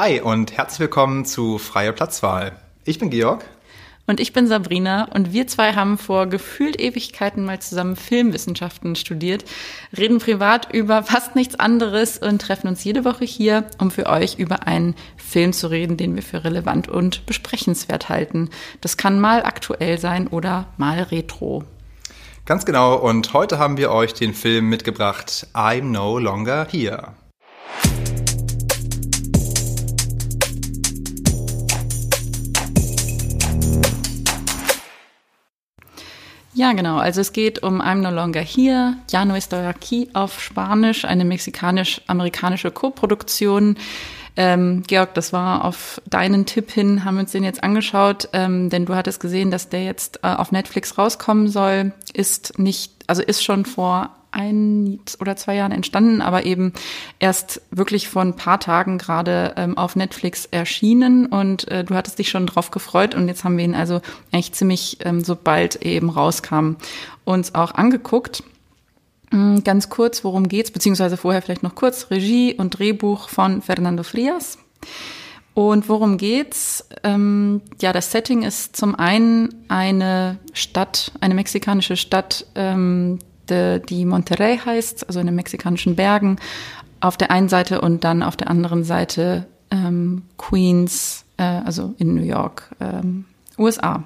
Hi und herzlich willkommen zu Freie Platzwahl. Ich bin Georg. Und ich bin Sabrina und wir zwei haben vor gefühlt Ewigkeiten mal zusammen Filmwissenschaften studiert, reden privat über fast nichts anderes und treffen uns jede Woche hier, um für euch über einen Film zu reden, den wir für relevant und besprechenswert halten. Das kann mal aktuell sein oder mal retro. Ganz genau und heute haben wir euch den Film mitgebracht I'm No Longer Here. Ja, genau. Also es geht um I'm No Longer Here, Ya no estoy aquí auf Spanisch, eine mexikanisch-amerikanische Koproduktion. Ähm, Georg, das war auf deinen Tipp hin, haben wir uns den jetzt angeschaut, ähm, denn du hattest gesehen, dass der jetzt äh, auf Netflix rauskommen soll, ist nicht, also ist schon vor ein oder zwei Jahren entstanden, aber eben erst wirklich vor ein paar Tagen gerade ähm, auf Netflix erschienen und äh, du hattest dich schon drauf gefreut und jetzt haben wir ihn also eigentlich ziemlich, ähm, sobald eben rauskam, uns auch angeguckt. Ähm, ganz kurz, worum geht's, beziehungsweise vorher vielleicht noch kurz, Regie und Drehbuch von Fernando Frias. Und worum geht's? Ähm, ja, das Setting ist zum einen eine Stadt, eine mexikanische Stadt, ähm, de, die Monterrey heißt, also in den mexikanischen Bergen auf der einen Seite und dann auf der anderen Seite ähm, Queens, äh, also in New York, ähm, USA.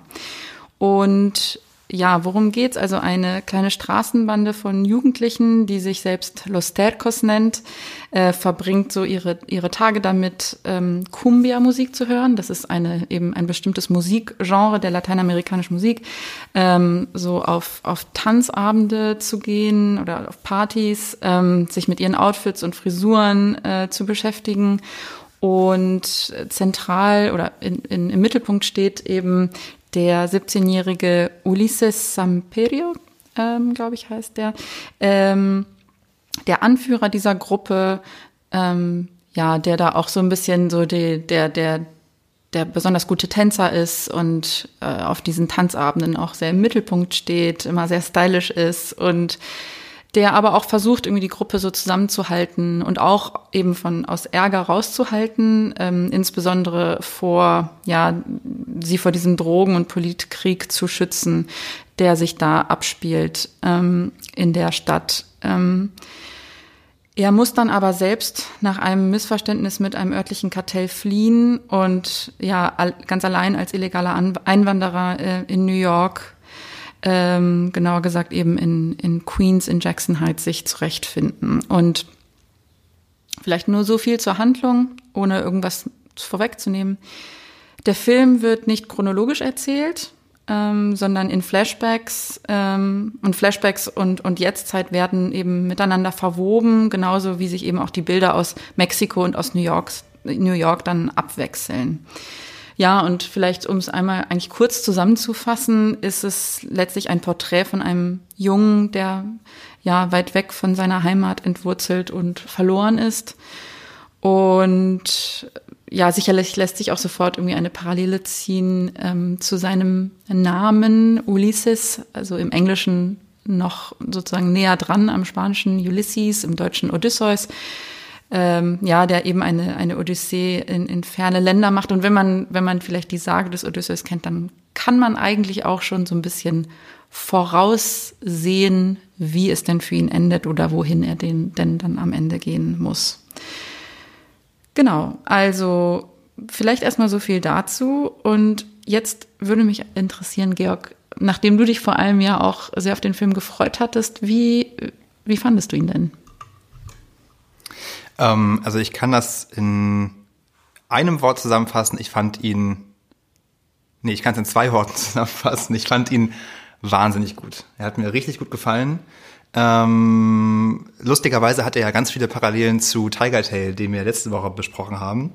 Und ja, worum geht's? Also eine kleine Straßenbande von Jugendlichen, die sich selbst Los Tercos nennt, äh, verbringt so ihre, ihre Tage damit, ähm, Cumbia-Musik zu hören. Das ist eine, eben ein bestimmtes Musikgenre der lateinamerikanischen Musik, ähm, so auf, auf Tanzabende zu gehen oder auf Partys, ähm, sich mit ihren Outfits und Frisuren äh, zu beschäftigen. Und zentral oder in, in, im Mittelpunkt steht eben der 17-jährige Ulises Samperio, ähm, glaube ich, heißt der, ähm, der Anführer dieser Gruppe, ähm, ja, der da auch so ein bisschen so die, der, der, der besonders gute Tänzer ist und äh, auf diesen Tanzabenden auch sehr im Mittelpunkt steht, immer sehr stylisch ist und der aber auch versucht, irgendwie die Gruppe so zusammenzuhalten und auch eben von aus Ärger rauszuhalten, ähm, insbesondere vor, ja, sie vor diesem Drogen- und Politkrieg zu schützen, der sich da abspielt ähm, in der Stadt. Ähm, er muss dann aber selbst nach einem Missverständnis mit einem örtlichen Kartell fliehen und ja, ganz allein als illegaler Einwanderer äh, in New York ähm, genauer gesagt eben in, in Queens, in Jackson Heights sich zurechtfinden. Und vielleicht nur so viel zur Handlung, ohne irgendwas vorwegzunehmen. Der Film wird nicht chronologisch erzählt, ähm, sondern in Flashbacks ähm, und Flashbacks und, und Jetztzeit werden eben miteinander verwoben, genauso wie sich eben auch die Bilder aus Mexiko und aus New York, New York dann abwechseln. Ja, und vielleicht, um es einmal eigentlich kurz zusammenzufassen, ist es letztlich ein Porträt von einem Jungen, der ja weit weg von seiner Heimat entwurzelt und verloren ist. Und ja, sicherlich lässt sich auch sofort irgendwie eine Parallele ziehen ähm, zu seinem Namen Ulysses, also im Englischen noch sozusagen näher dran am spanischen Ulysses, im deutschen Odysseus ähm, ja, der eben eine, eine Odyssee in, in ferne Länder macht. Und wenn man, wenn man vielleicht die Sage des Odysseus kennt, dann kann man eigentlich auch schon so ein bisschen voraussehen, wie es denn für ihn endet oder wohin er den denn dann am Ende gehen muss. Genau, also vielleicht erstmal so viel dazu. Und jetzt würde mich interessieren, Georg, nachdem du dich vor allem ja auch sehr auf den Film gefreut hattest, wie, wie fandest du ihn denn? Ähm, also ich kann das in einem Wort zusammenfassen. Ich fand ihn, nee, ich kann es in zwei Worten zusammenfassen. Ich fand ihn wahnsinnig gut. Er hat mir richtig gut gefallen. Ähm, lustigerweise hat er ja ganz viele Parallelen zu Tiger Tail, den wir letzte Woche besprochen haben.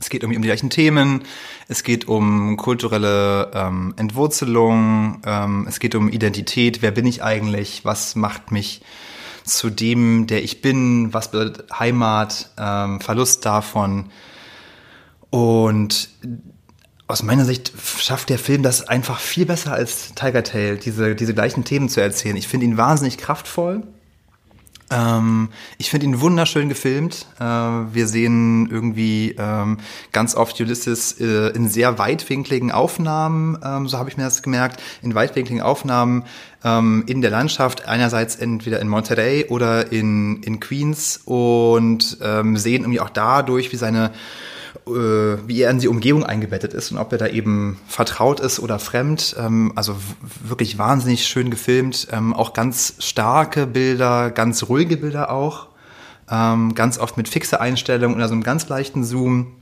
Es geht um, die gleichen Themen, es geht um kulturelle ähm, Entwurzelung, ähm, es geht um Identität, wer bin ich eigentlich, was macht mich zu dem, der ich bin, was bedeutet Heimat, ähm, Verlust davon. Und aus meiner Sicht schafft der Film das einfach viel besser als Tiger Tail, diese, diese gleichen Themen zu erzählen. Ich finde ihn wahnsinnig kraftvoll. Ähm, ich finde ihn wunderschön gefilmt. Äh, wir sehen irgendwie ähm, ganz oft Ulysses äh, in sehr weitwinkligen Aufnahmen, ähm, so habe ich mir das gemerkt, in weitwinkligen Aufnahmen ähm, in der Landschaft, einerseits entweder in Monterey oder in, in Queens und ähm, sehen irgendwie auch dadurch, wie seine wie er in die Umgebung eingebettet ist und ob er da eben vertraut ist oder fremd. Ähm, also wirklich wahnsinnig schön gefilmt, ähm, auch ganz starke Bilder, ganz ruhige Bilder auch, ähm, ganz oft mit fixer Einstellung oder so einem ganz leichten Zoom.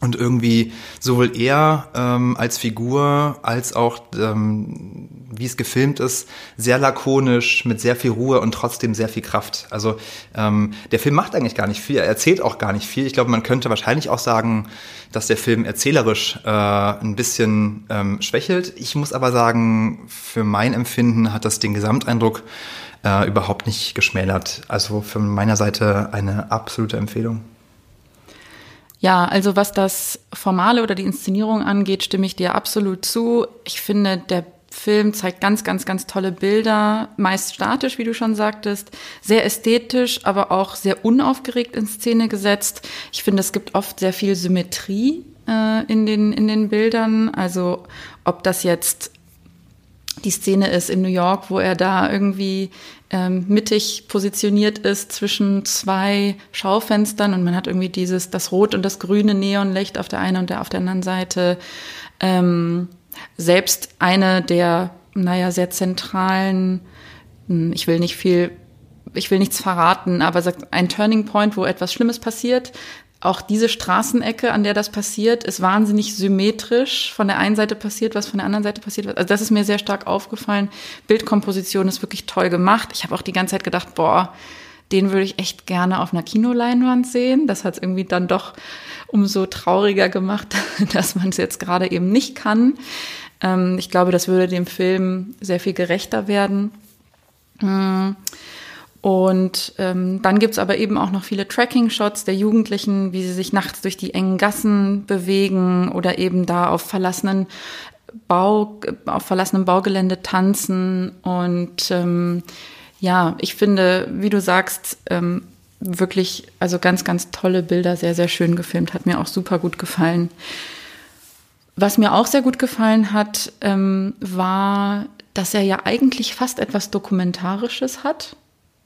Und irgendwie sowohl er ähm, als Figur als auch ähm, wie es gefilmt ist, sehr lakonisch, mit sehr viel Ruhe und trotzdem sehr viel Kraft. Also ähm, der Film macht eigentlich gar nicht viel, er erzählt auch gar nicht viel. Ich glaube, man könnte wahrscheinlich auch sagen, dass der Film erzählerisch äh, ein bisschen ähm, schwächelt. Ich muss aber sagen, für mein Empfinden hat das den Gesamteindruck äh, überhaupt nicht geschmälert. Also von meiner Seite eine absolute Empfehlung. Ja, also was das Formale oder die Inszenierung angeht, stimme ich dir absolut zu. Ich finde, der Film zeigt ganz, ganz, ganz tolle Bilder, meist statisch, wie du schon sagtest, sehr ästhetisch, aber auch sehr unaufgeregt in Szene gesetzt. Ich finde, es gibt oft sehr viel Symmetrie äh, in, den, in den Bildern. Also ob das jetzt die Szene ist in New York, wo er da irgendwie ähm, mittig positioniert ist zwischen zwei Schaufenstern und man hat irgendwie dieses, das rot und das grüne Neonlicht auf der einen und der auf der anderen Seite. Ähm, selbst eine der, naja, sehr zentralen, hm, ich will nicht viel, ich will nichts verraten, aber sagt ein Turning Point, wo etwas Schlimmes passiert. Auch diese Straßenecke, an der das passiert, ist wahnsinnig symmetrisch. Von der einen Seite passiert was, von der anderen Seite passiert was. Also das ist mir sehr stark aufgefallen. Bildkomposition ist wirklich toll gemacht. Ich habe auch die ganze Zeit gedacht, boah, den würde ich echt gerne auf einer Kinoleinwand sehen. Das hat es irgendwie dann doch umso trauriger gemacht, dass man es jetzt gerade eben nicht kann. Ähm, ich glaube, das würde dem Film sehr viel gerechter werden. Mm. Und ähm, dann gibt's aber eben auch noch viele Tracking-Shots der Jugendlichen, wie sie sich nachts durch die engen Gassen bewegen oder eben da auf verlassenen Bau, auf verlassenem Baugelände tanzen. Und ähm, ja, ich finde, wie du sagst, ähm, wirklich, also ganz, ganz tolle Bilder, sehr, sehr schön gefilmt, hat mir auch super gut gefallen. Was mir auch sehr gut gefallen hat, ähm, war, dass er ja eigentlich fast etwas Dokumentarisches hat.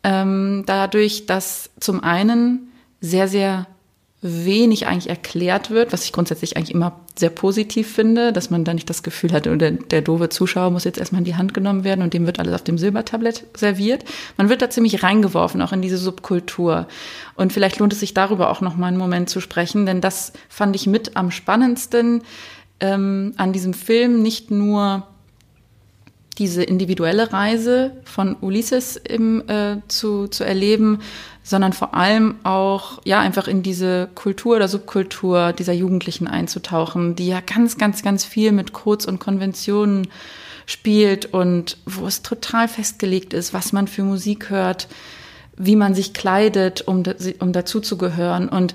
Ähm, dadurch, dass zum einen sehr, sehr wenig eigentlich erklärt wird, was ich grundsätzlich eigentlich immer sehr positiv finde, dass man da nicht das Gefühl hat, der, der doofe Zuschauer muss jetzt erstmal in die Hand genommen werden und dem wird alles auf dem Silbertablett serviert. Man wird da ziemlich reingeworfen, auch in diese Subkultur. Und vielleicht lohnt es sich darüber auch noch mal einen Moment zu sprechen, denn das fand ich mit am spannendsten ähm, an diesem Film, nicht nur diese individuelle Reise von Ulysses im, äh, zu, zu erleben, sondern vor allem auch, ja, einfach in diese Kultur oder Subkultur dieser Jugendlichen einzutauchen, die ja ganz, ganz, ganz viel mit Codes und Konventionen spielt und wo es total festgelegt ist, was man für Musik hört, wie man sich kleidet, um, um dazu zu gehören. Und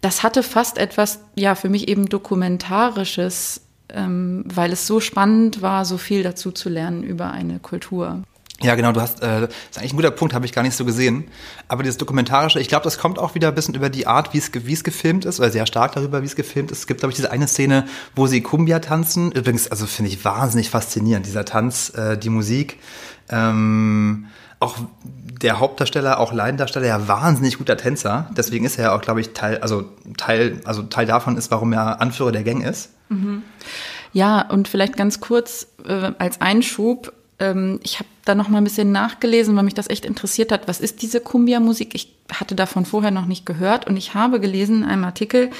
das hatte fast etwas, ja, für mich eben dokumentarisches, ähm, weil es so spannend war, so viel dazu zu lernen über eine Kultur. Ja, genau, du hast, äh, das ist eigentlich ein guter Punkt, habe ich gar nicht so gesehen. Aber dieses Dokumentarische, ich glaube, das kommt auch wieder ein bisschen über die Art, wie es, gefilmt ist, oder sehr stark darüber, wie es gefilmt ist. Es gibt, glaube ich, diese eine Szene, wo sie Kumbia tanzen. Übrigens, also finde ich wahnsinnig faszinierend, dieser Tanz, äh, die Musik. Ähm, auch der Hauptdarsteller, auch Laiendarsteller, ja wahnsinnig guter Tänzer. Deswegen ist er ja auch, glaube ich, Teil, also Teil, also Teil davon ist, warum er Anführer der Gang ist. Ja, und vielleicht ganz kurz äh, als Einschub ähm, ich habe da noch mal ein bisschen nachgelesen, weil mich das echt interessiert hat. Was ist diese Kumbia-Musik? Ich hatte davon vorher noch nicht gehört und ich habe gelesen in einem Artikel,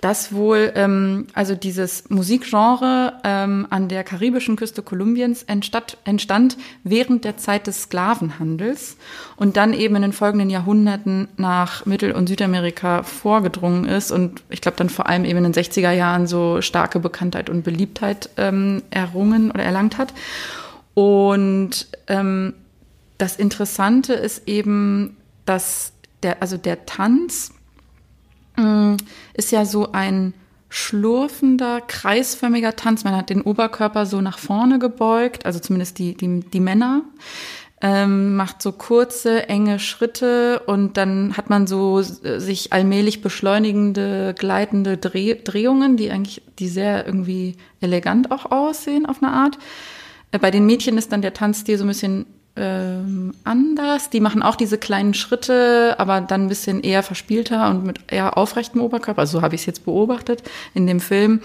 dass wohl ähm, also dieses Musikgenre ähm, an der karibischen Küste Kolumbiens entstand, entstand während der Zeit des Sklavenhandels und dann eben in den folgenden Jahrhunderten nach Mittel- und Südamerika vorgedrungen ist und ich glaube dann vor allem eben in den 60er Jahren so starke Bekanntheit und Beliebtheit ähm, errungen oder erlangt hat. Und ähm, das Interessante ist eben, dass der, also der Tanz ist ja so ein schlurfender, kreisförmiger Tanz. Man hat den Oberkörper so nach vorne gebeugt, also zumindest die, die, die Männer. ähm, macht so kurze, enge Schritte und dann hat man so äh, sich allmählich beschleunigende, gleitende Dreh Drehungen, die eigentlich, die sehr irgendwie elegant auch aussehen auf eine Art. Äh, bei den Mädchen ist dann der Tanzstil so ein bisschen ähm, anders. Die machen auch diese kleinen Schritte, aber dann ein bisschen eher verspielter und mit eher aufrechtem Oberkörper. Also so habe ich es jetzt beobachtet in dem Film.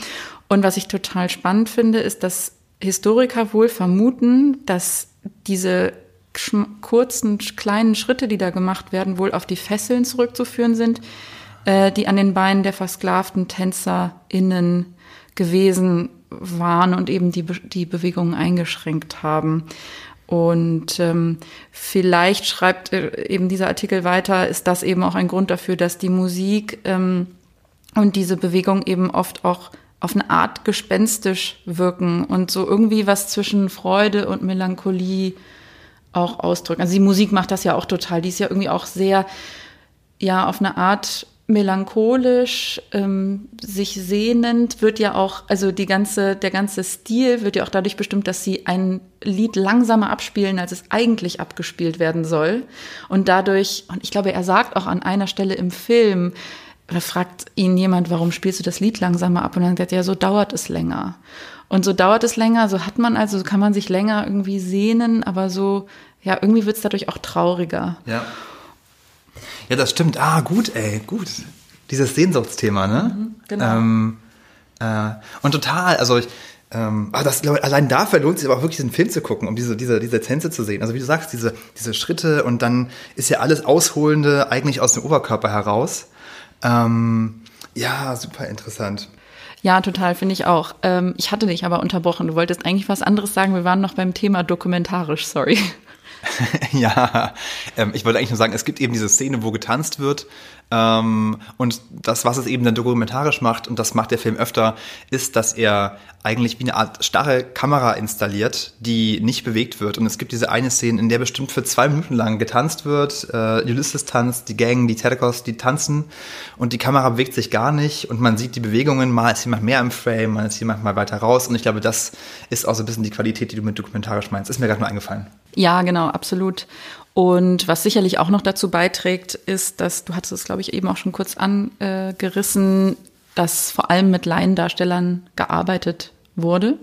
Und was ich total spannend finde, ist, dass Historiker wohl vermuten, dass diese kurzen, kleinen Schritte, die da gemacht werden, wohl auf die Fesseln zurückzuführen sind, äh, die an den Beinen der versklavten TänzerInnen gewesen waren und eben die, die Bewegungen eingeschränkt haben. Und ähm, vielleicht schreibt äh, eben dieser Artikel weiter, ist das eben auch ein Grund dafür, dass die Musik ähm, und diese Bewegung eben oft auch auf eine Art gespenstisch wirken und so irgendwie was zwischen Freude und Melancholie auch ausdrücken. Also die Musik macht das ja auch total. Die ist ja irgendwie auch sehr, ja, auf eine Art melancholisch, ähm, sich sehnend, wird ja auch, also die ganze, der ganze Stil wird ja auch dadurch bestimmt, dass sie ein Lied langsamer abspielen, als es eigentlich abgespielt werden soll. Und dadurch, und ich glaube, er sagt auch an einer Stelle im Film, oder fragt ihn jemand, warum spielst du das Lied langsamer ab? Und dann sagt er, ja, so dauert es länger. Und so dauert es länger, so hat man also, so kann man sich länger irgendwie sehnen, aber so, ja, irgendwie wird es dadurch auch trauriger. Ja. Ja, das stimmt. Ah, gut, ey, gut. Dieses Sehnsuchtsthema, ne? Mhm, genau. Ähm, äh, und total, also ich, ähm, aber das, allein dafür lohnt es sich aber auch wirklich, diesen Film zu gucken, um diese, diese, diese Tänze zu sehen. Also wie du sagst, diese, diese Schritte und dann ist ja alles Ausholende eigentlich aus dem Oberkörper heraus. Ähm, ja, super interessant. Ja, total, finde ich auch. Ähm, ich hatte dich aber unterbrochen. Du wolltest eigentlich was anderes sagen. Wir waren noch beim Thema dokumentarisch, sorry. ja, ähm, ich wollte eigentlich nur sagen, es gibt eben diese Szene, wo getanzt wird und das, was es eben dann dokumentarisch macht, und das macht der Film öfter, ist, dass er eigentlich wie eine Art starre Kamera installiert, die nicht bewegt wird. Und es gibt diese eine Szene, in der bestimmt für zwei Minuten lang getanzt wird. Äh, Ulysses tanzt, die Gang, die Tedekos, die tanzen und die Kamera bewegt sich gar nicht und man sieht die Bewegungen, mal ist jemand mehr im Frame, mal ist jemand mal weiter raus. Und ich glaube, das ist auch so ein bisschen die Qualität, die du mit dokumentarisch meinst. Ist mir gerade nur eingefallen. Ja, genau, absolut. Und was sicherlich auch noch dazu beiträgt, ist, dass, du hattest es, glaube ich, eben auch schon kurz angerissen, dass vor allem mit Laiendarstellern gearbeitet wurde.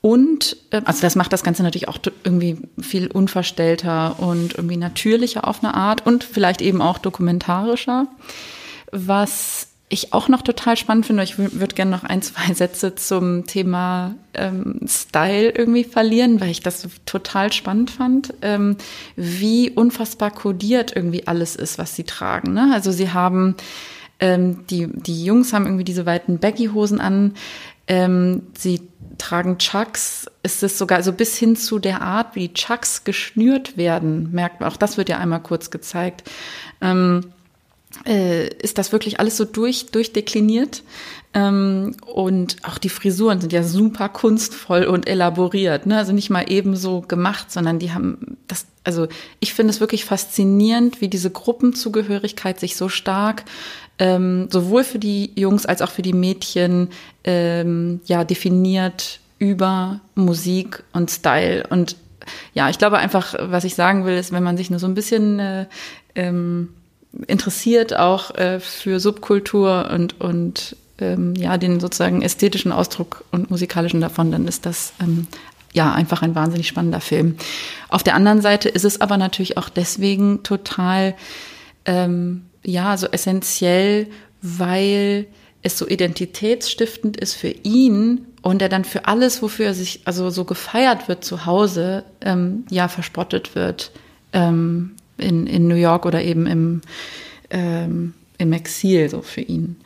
Und äh, also das macht das Ganze natürlich auch irgendwie viel unverstellter und irgendwie natürlicher auf eine Art und vielleicht eben auch dokumentarischer. Was ich auch noch total spannend finde, ich würde gerne noch ein, zwei Sätze zum Thema ähm, Style irgendwie verlieren, weil ich das total spannend fand, ähm, wie unfassbar kodiert irgendwie alles ist, was sie tragen. Ne? Also sie haben, ähm, die, die Jungs haben irgendwie diese weiten Baggy-Hosen an, ähm, sie tragen Chucks, ist es sogar so bis hin zu der Art, wie Chucks geschnürt werden, merkt man, auch das wird ja einmal kurz gezeigt. Ähm, äh, ist das wirklich alles so durch, durchdekliniert. Ähm, und auch die Frisuren sind ja super kunstvoll und elaboriert. Ne? Also nicht mal eben so gemacht, sondern die haben das, also ich finde es wirklich faszinierend, wie diese Gruppenzugehörigkeit sich so stark ähm, sowohl für die Jungs als auch für die Mädchen ähm, ja definiert über Musik und Style. Und ja, ich glaube einfach, was ich sagen will, ist, wenn man sich nur so ein bisschen äh, ähm, interessiert auch äh, für Subkultur und, und ähm, ja, den sozusagen ästhetischen Ausdruck und musikalischen davon, dann ist das ähm, ja einfach ein wahnsinnig spannender Film. Auf der anderen Seite ist es aber natürlich auch deswegen total ähm, ja so essentiell, weil es so identitätsstiftend ist für ihn und er dann für alles, wofür er sich also so gefeiert wird zu Hause, ähm, ja verspottet wird. Ähm, in, in New York oder eben im, ähm, im Exil so für ihn.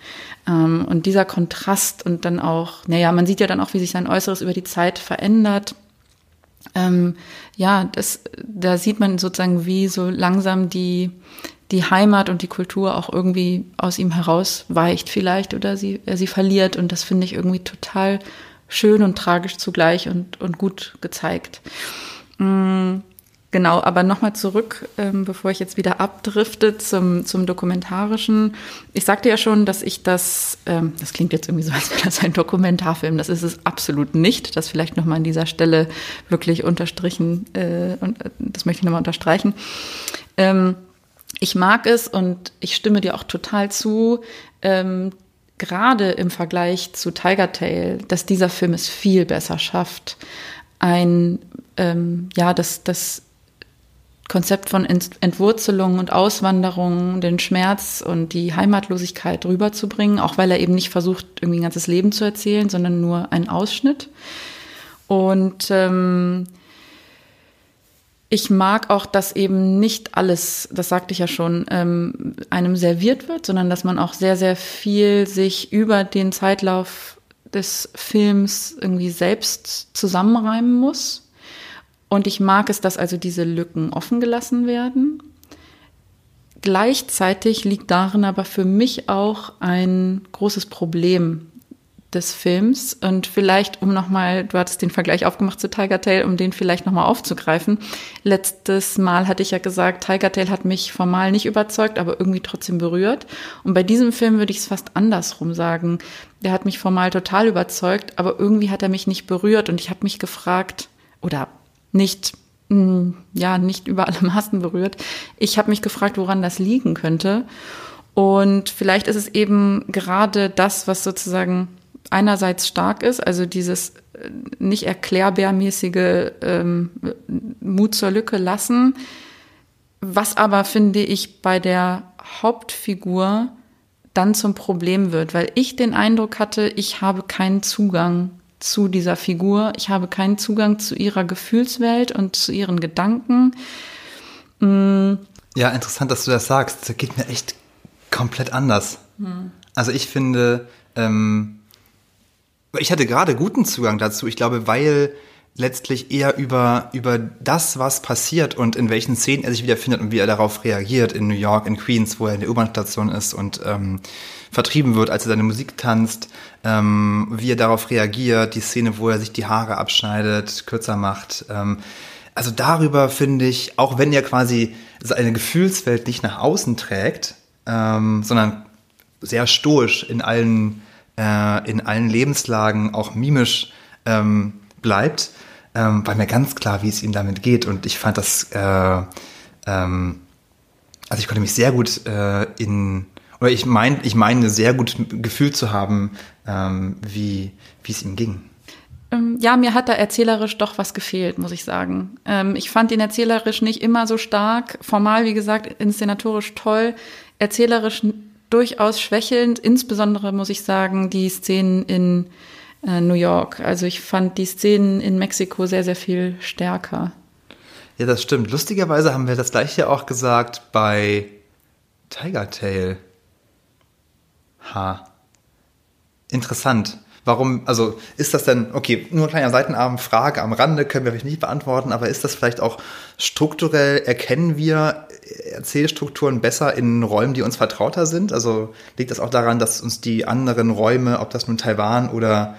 Ähm, und dieser Kontrast und dann auch, naja, man sieht ja dann auch, wie sich sein Äußeres über die Zeit verändert. Ähm, ja, das, da sieht man sozusagen, wie so langsam die, die Heimat und die Kultur auch irgendwie aus ihm herausweicht vielleicht oder sie, er sie verliert. Und das finde ich irgendwie total schön und tragisch zugleich und, und gut gezeigt. Mm, Genau, aber nochmal zurück, ähm, bevor ich jetzt wieder abdrifte zum, zum Dokumentarischen. Ich sagte ja schon, dass ich das, ähm, das klingt jetzt irgendwie so, als wäre das ein Dokumentarfilm. Das ist es absolut nicht. Das vielleicht nochmal an dieser Stelle wirklich unterstrichen, äh, und äh, das möchte ich nochmal unterstreichen. Ähm, ich mag es und ich stimme dir auch total zu, ähm, gerade im Vergleich zu Tiger Tail, dass dieser Film es viel besser schafft, ein, ähm, ja, das, das Konzept von Entwurzelung und Auswanderung, den Schmerz und die Heimatlosigkeit rüberzubringen, auch weil er eben nicht versucht, irgendwie ein ganzes Leben zu erzählen, sondern nur einen Ausschnitt. Und ähm, ich mag auch, dass eben nicht alles, das sagte ich ja schon, ähm, einem serviert wird, sondern dass man auch sehr, sehr viel sich über den Zeitlauf des Films irgendwie selbst zusammenreimen muss. Und ich mag es, dass also diese Lücken offen gelassen werden. Gleichzeitig liegt darin aber für mich auch ein großes Problem des Films und vielleicht um nochmal, du hattest den Vergleich aufgemacht zu Tiger Tail, um den vielleicht nochmal aufzugreifen. Letztes Mal hatte ich ja gesagt, Tiger Tail hat mich formal nicht überzeugt, aber irgendwie trotzdem berührt. Und bei diesem Film würde ich es fast andersrum sagen. Der hat mich formal total überzeugt, aber irgendwie hat er mich nicht berührt und ich habe mich gefragt, oder nicht hm, ja nicht über alle Maßen berührt. Ich habe mich gefragt, woran das liegen könnte. Und vielleicht ist es eben gerade das, was sozusagen einerseits stark ist, also dieses äh, nicht erklärbärmäßige ähm, Mut zur Lücke lassen, was aber finde ich bei der Hauptfigur dann zum Problem wird, weil ich den Eindruck hatte, ich habe keinen Zugang zu dieser Figur. Ich habe keinen Zugang zu ihrer Gefühlswelt und zu ihren Gedanken. Mm. Ja, interessant, dass du das sagst. Das geht mir echt komplett anders. Hm. Also ich finde, ähm, ich hatte gerade guten Zugang dazu. Ich glaube, weil letztlich eher über, über das, was passiert und in welchen Szenen er sich wiederfindet und wie er darauf reagiert in New York, in Queens, wo er in der U-Bahn-Station ist und ähm, vertrieben wird, als er seine Musik tanzt, ähm, wie er darauf reagiert, die Szene, wo er sich die Haare abschneidet, kürzer macht. Ähm, also darüber finde ich, auch wenn er quasi seine Gefühlswelt nicht nach außen trägt, ähm, sondern sehr stoisch in allen, äh, in allen Lebenslagen, auch mimisch ähm, bleibt, ähm, war mir ganz klar, wie es ihm damit geht. Und ich fand das, äh, ähm, also ich konnte mich sehr gut äh, in, oder ich meine, ich meine sehr gut Gefühl zu haben, ähm, wie, wie es ihm ging. Ähm, ja, mir hat da erzählerisch doch was gefehlt, muss ich sagen. Ähm, ich fand ihn erzählerisch nicht immer so stark. Formal, wie gesagt, inszenatorisch toll. Erzählerisch durchaus schwächelnd. Insbesondere muss ich sagen, die Szenen in äh, New York. Also ich fand die Szenen in Mexiko sehr, sehr viel stärker. Ja, das stimmt. Lustigerweise haben wir das gleiche auch gesagt bei Tiger Tail. Ha. Interessant. Warum, also ist das denn, okay, nur ein kleiner Seitenarm, Frage am Rande, können wir vielleicht nicht beantworten, aber ist das vielleicht auch strukturell, erkennen wir Erzählstrukturen besser in Räumen, die uns vertrauter sind? Also liegt das auch daran, dass uns die anderen Räume, ob das nun Taiwan oder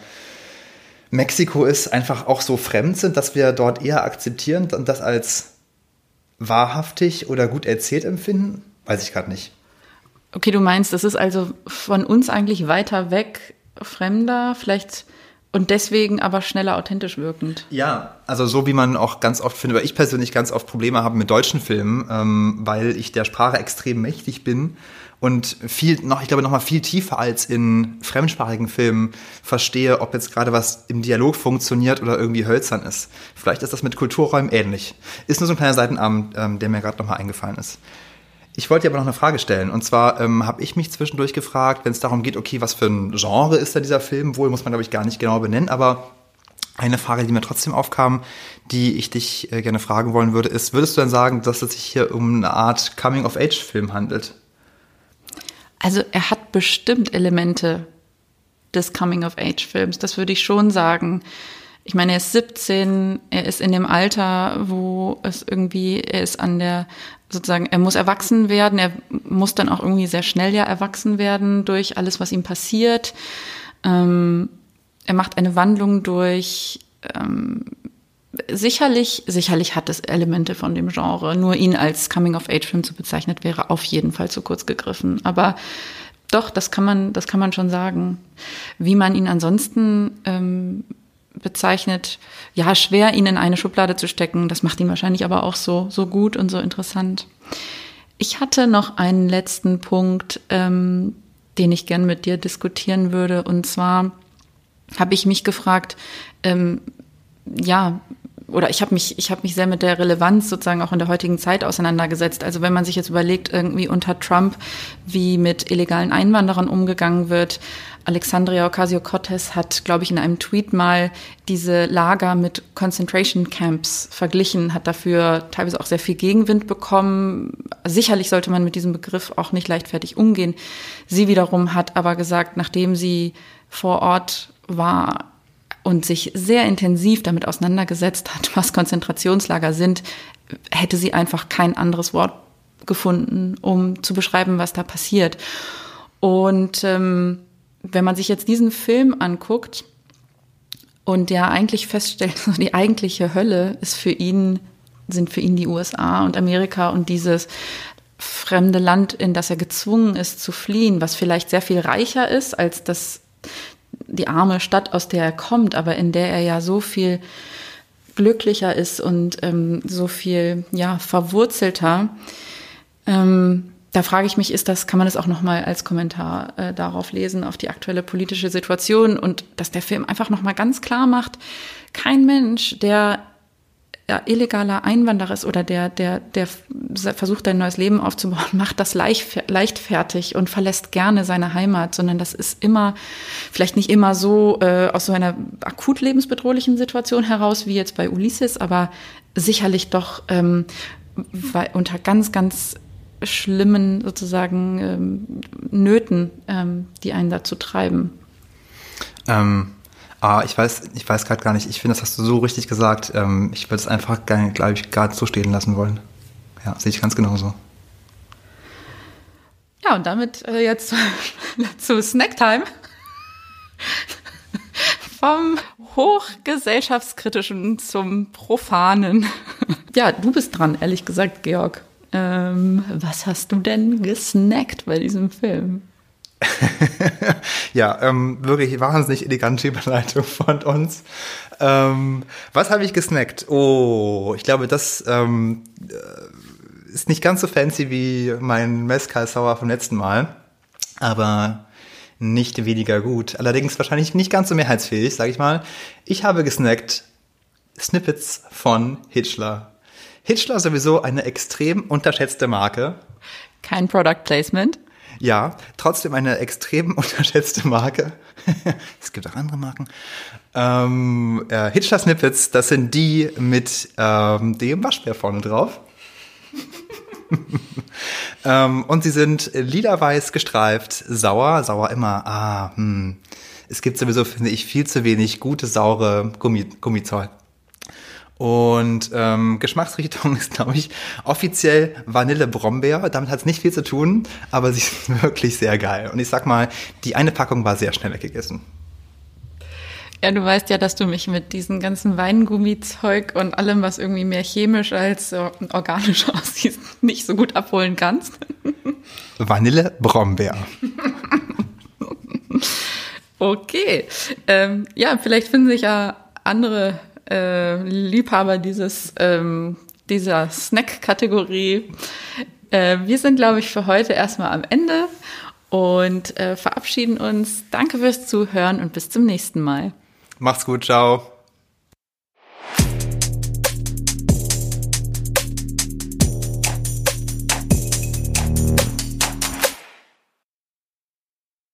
Mexiko ist, einfach auch so fremd sind, dass wir dort eher akzeptieren und das als wahrhaftig oder gut erzählt empfinden? Weiß ich gerade nicht. Okay, du meinst, das ist also von uns eigentlich weiter weg fremder, vielleicht und deswegen aber schneller authentisch wirkend. Ja, also so wie man auch ganz oft findet, weil ich persönlich ganz oft Probleme habe mit deutschen Filmen, ähm, weil ich der Sprache extrem mächtig bin und viel noch, ich glaube noch mal viel tiefer als in fremdsprachigen Filmen verstehe, ob jetzt gerade was im Dialog funktioniert oder irgendwie hölzern ist. Vielleicht ist das mit Kulturräumen ähnlich. Ist nur so ein kleiner Seitenarm, ähm, der mir gerade noch mal eingefallen ist. Ich wollte dir aber noch eine Frage stellen. Und zwar ähm, habe ich mich zwischendurch gefragt, wenn es darum geht, okay, was für ein Genre ist da dieser Film? Wohl muss man, glaube ich, gar nicht genau benennen, aber eine Frage, die mir trotzdem aufkam, die ich dich äh, gerne fragen wollen würde, ist, würdest du denn sagen, dass es sich hier um eine Art Coming-of-Age-Film handelt? Also er hat bestimmt Elemente des Coming-of-Age-Films, das würde ich schon sagen. Ich meine, er ist 17, er ist in dem Alter, wo es irgendwie, er ist an der, sozusagen, er muss erwachsen werden, er muss dann auch irgendwie sehr schnell ja erwachsen werden durch alles, was ihm passiert. Ähm, er macht eine Wandlung durch, ähm, sicherlich, sicherlich hat es Elemente von dem Genre. Nur ihn als Coming-of-Age-Film zu bezeichnen, wäre auf jeden Fall zu kurz gegriffen. Aber doch, das kann man, das kann man schon sagen. Wie man ihn ansonsten ähm, bezeichnet, ja, schwer, ihn in eine Schublade zu stecken. Das macht ihn wahrscheinlich aber auch so, so gut und so interessant. Ich hatte noch einen letzten Punkt, ähm, den ich gern mit dir diskutieren würde. Und zwar habe ich mich gefragt, ähm, ja, oder ich habe mich, ich habe mich sehr mit der Relevanz sozusagen auch in der heutigen Zeit auseinandergesetzt. Also wenn man sich jetzt überlegt, irgendwie unter Trump, wie mit illegalen Einwanderern umgegangen wird. Alexandria Ocasio-Cortez hat, glaube ich, in einem Tweet mal diese Lager mit Concentration Camps verglichen, hat dafür teilweise auch sehr viel Gegenwind bekommen. Sicherlich sollte man mit diesem Begriff auch nicht leichtfertig umgehen. Sie wiederum hat aber gesagt, nachdem sie vor Ort war, und sich sehr intensiv damit auseinandergesetzt hat, was Konzentrationslager sind, hätte sie einfach kein anderes Wort gefunden, um zu beschreiben, was da passiert. Und ähm, wenn man sich jetzt diesen Film anguckt und der eigentlich feststellt, die eigentliche Hölle ist für ihn, sind für ihn die USA und Amerika und dieses fremde Land, in das er gezwungen ist zu fliehen, was vielleicht sehr viel reicher ist als das die arme Stadt, aus der er kommt, aber in der er ja so viel glücklicher ist und ähm, so viel ja verwurzelter. Ähm, da frage ich mich, ist das, kann man das auch nochmal als Kommentar äh, darauf lesen, auf die aktuelle politische Situation und dass der Film einfach nochmal ganz klar macht, kein Mensch, der illegaler Einwanderer ist oder der, der, der versucht, ein neues Leben aufzubauen, macht das leicht, leichtfertig und verlässt gerne seine Heimat, sondern das ist immer, vielleicht nicht immer so äh, aus so einer akut lebensbedrohlichen Situation heraus wie jetzt bei Ulysses, aber sicherlich doch ähm, unter ganz, ganz schlimmen sozusagen ähm, Nöten, ähm, die einen dazu treiben. Ähm, Ah, ich weiß, ich weiß gerade gar nicht. Ich finde, das hast du so richtig gesagt. Ähm, ich würde es einfach, glaube ich, gerade so stehen lassen wollen. Ja, sehe ich ganz genauso. Ja, und damit äh, jetzt zu Snacktime. Vom hochgesellschaftskritischen zum profanen. Ja, du bist dran, ehrlich gesagt, Georg. Ähm, was hast du denn gesnackt bei diesem Film? ja, ähm, wirklich wahnsinnig elegante Überleitung von uns. Ähm, was habe ich gesnackt? Oh, ich glaube, das ähm, äh, ist nicht ganz so fancy wie mein Mezcal Sauer vom letzten Mal, aber nicht weniger gut. Allerdings wahrscheinlich nicht ganz so mehrheitsfähig, sage ich mal. Ich habe gesnackt Snippets von Hitchler. Hitchler sowieso eine extrem unterschätzte Marke. Kein Product Placement. Ja, trotzdem eine extrem unterschätzte Marke. es gibt auch andere Marken. Ähm, äh, Hitchler Snippets, das sind die mit ähm, dem Waschbär vorne drauf. ähm, und sie sind lila-weiß gestreift, sauer, sauer immer, ah, hm. Es gibt sowieso, finde ich, viel zu wenig gute, saure Gummi, Gummizeug. Und ähm, Geschmacksrichtung ist, glaube ich, offiziell Vanille-Brombeer. Damit hat es nicht viel zu tun, aber sie ist wirklich sehr geil. Und ich sag mal, die eine Packung war sehr schnell weggegessen. Ja, du weißt ja, dass du mich mit diesem ganzen Weingummizeug und allem, was irgendwie mehr chemisch als äh, organisch aussieht, nicht so gut abholen kannst. Vanille-Brombeer. okay. Ähm, ja, vielleicht finden sich ja andere Liebhaber dieses, ähm, dieser Snack-Kategorie. Äh, wir sind, glaube ich, für heute erstmal am Ende und äh, verabschieden uns. Danke fürs Zuhören und bis zum nächsten Mal. Macht's gut, ciao.